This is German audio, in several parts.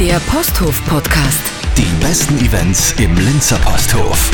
Der Posthof Podcast. Die besten Events im Linzer Posthof.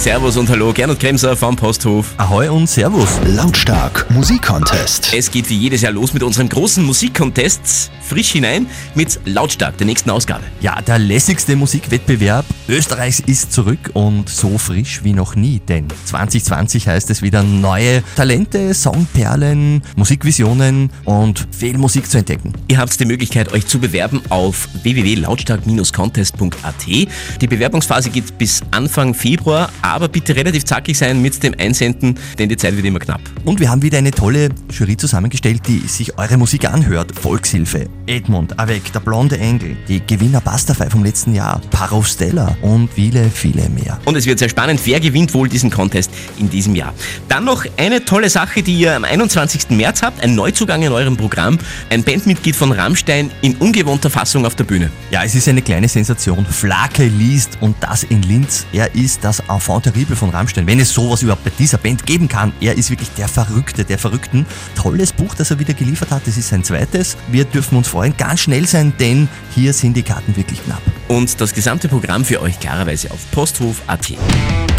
Servus und hallo, Gernot Kremser vom Posthof. Ahoi und Servus. Lautstark Musikcontest. Es geht wie jedes Jahr los mit unserem großen Musikcontest. Frisch hinein mit Lautstark, der nächsten Ausgabe. Ja, der lässigste Musikwettbewerb Österreichs ist zurück und so frisch wie noch nie, denn 2020 heißt es wieder neue Talente, Songperlen, Musikvisionen und viel Musik zu entdecken. Ihr habt die Möglichkeit, euch zu bewerben auf www.lautstark-contest.at. Die Bewerbungsphase geht bis Anfang Februar, aber bitte relativ zackig sein mit dem Einsenden, denn die Zeit wird immer knapp. Und wir haben wieder eine tolle Jury zusammengestellt, die sich eure Musik anhört. Volkshilfe, Edmund, Avec, der blonde Engel, die Gewinner Bastafei vom letzten Jahr, Paro Stella und viele, viele mehr. Und es wird sehr spannend, wer gewinnt wohl diesen Contest in diesem Jahr. Dann noch eine tolle Sache, die ihr am 21. März habt, ein Neuzugang in eurem Programm, ein Bandmitglied von Rammstein in ungewohnter Fassung auf der Bühne. Ja, es ist eine kleine Sensation. Flake liest und das in Linz. Er ist das Enfant terrible von Rammstein, wenn es sowas überhaupt bei dieser Band geben kann. Er ist wirklich der Verrückte, der Verrückten. Tolles Buch, das er wieder geliefert hat. Das ist sein zweites. Wir dürfen uns freuen, ganz schnell sein, denn hier sind die Karten wirklich knapp. Und das gesamte Programm für euch klarerweise auf posthof.at.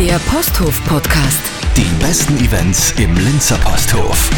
Der Posthof Podcast. Die besten Events im Linzer Posthof.